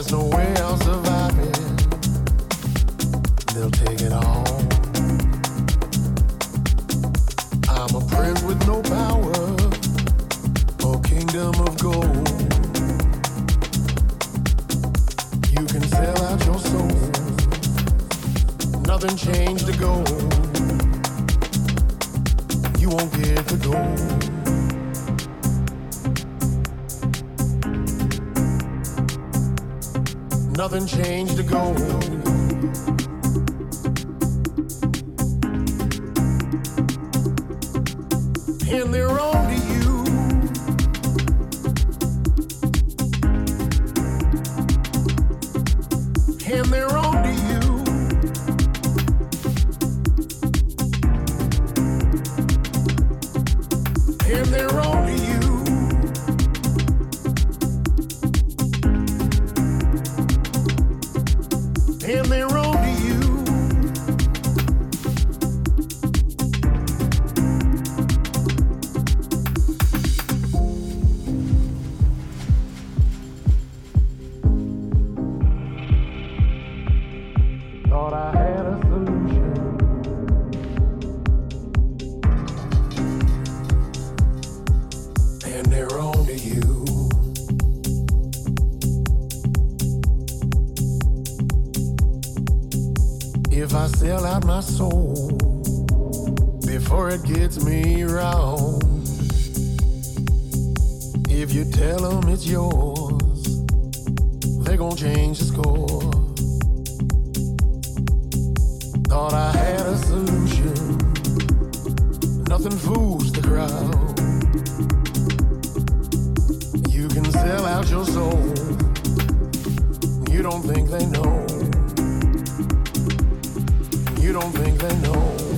There's no way I'm surviving. They'll take it all. Fools the crowd. You can sell out your soul. You don't think they know. You don't think they know.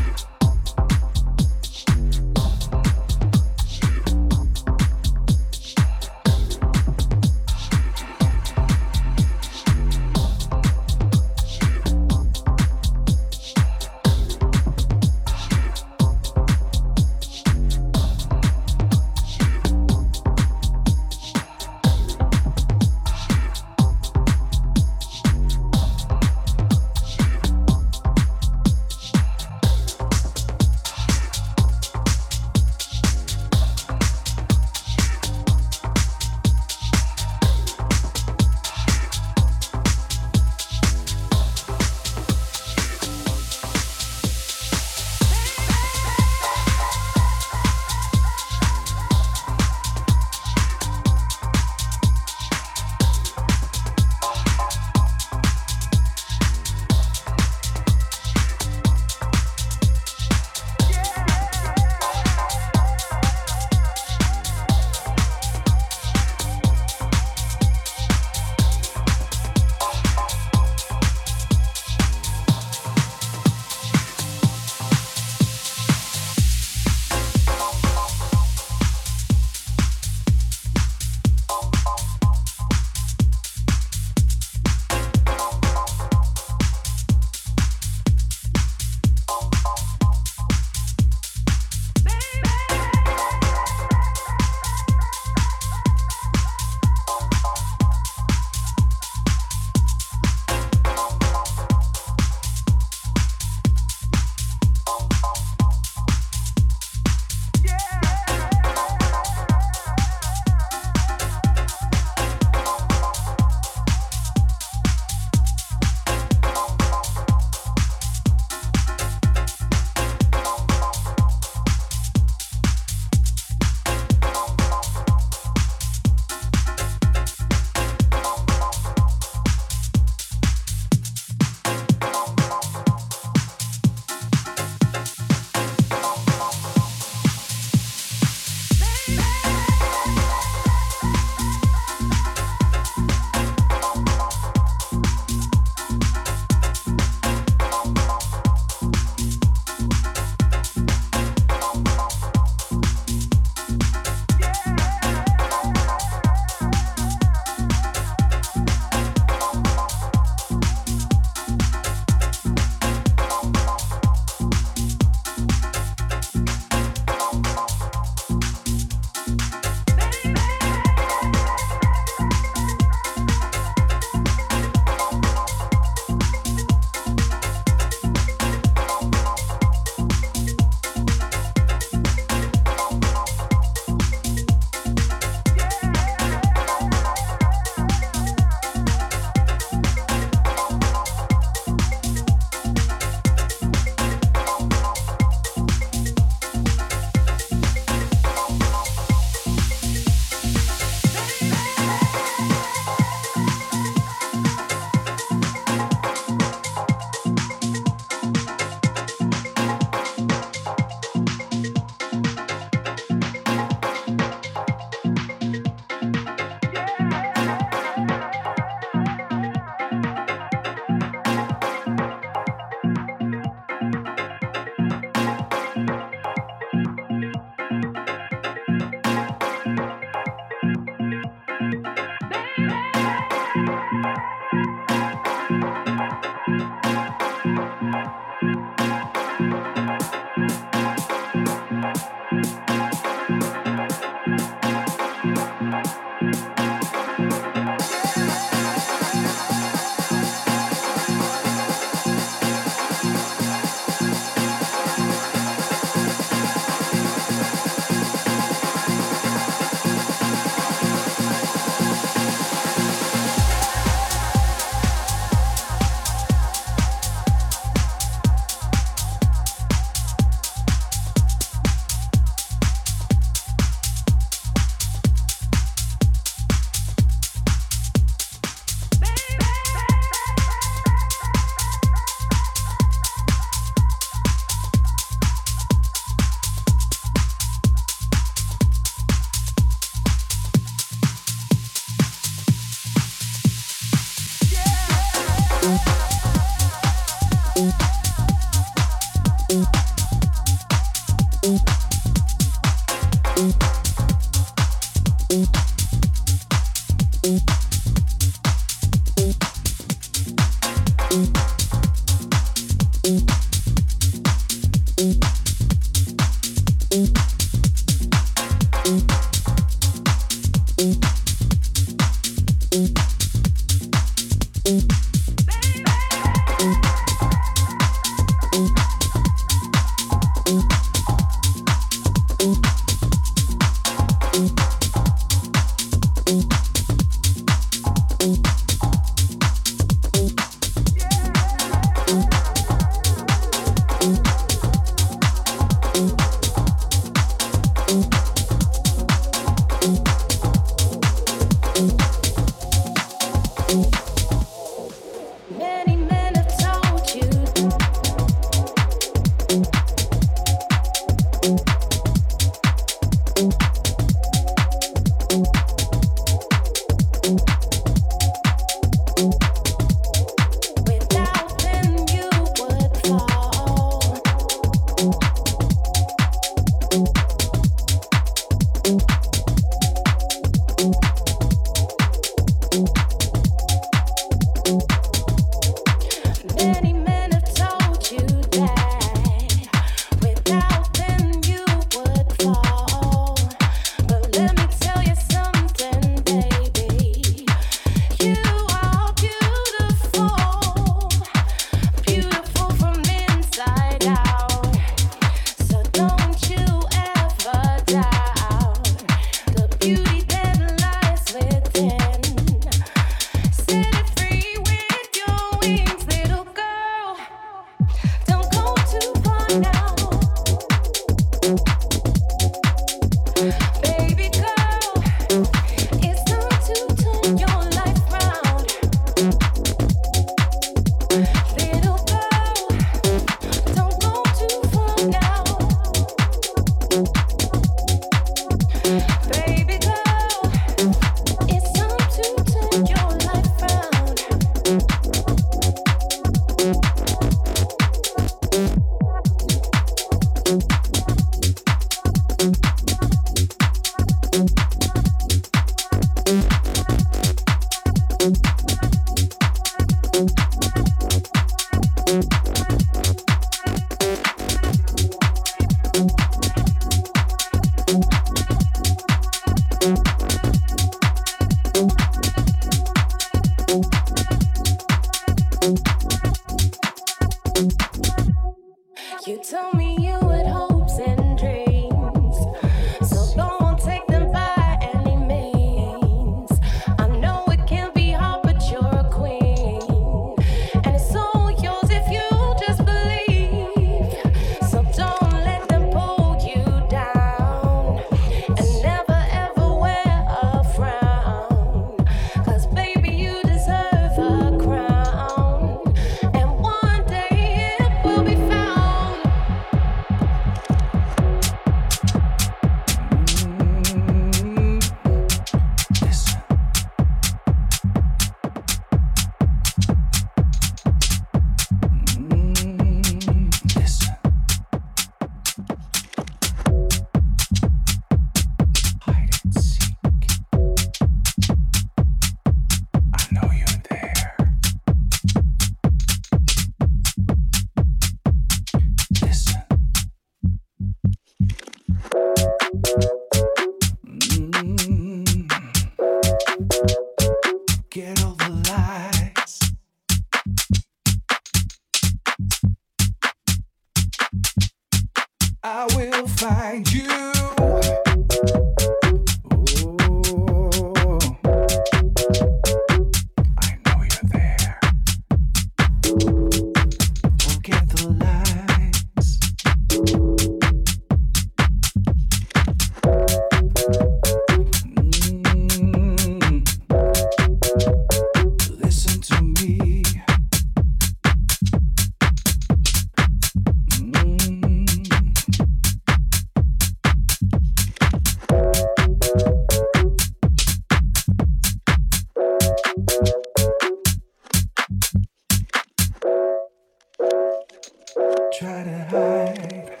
But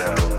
yourself.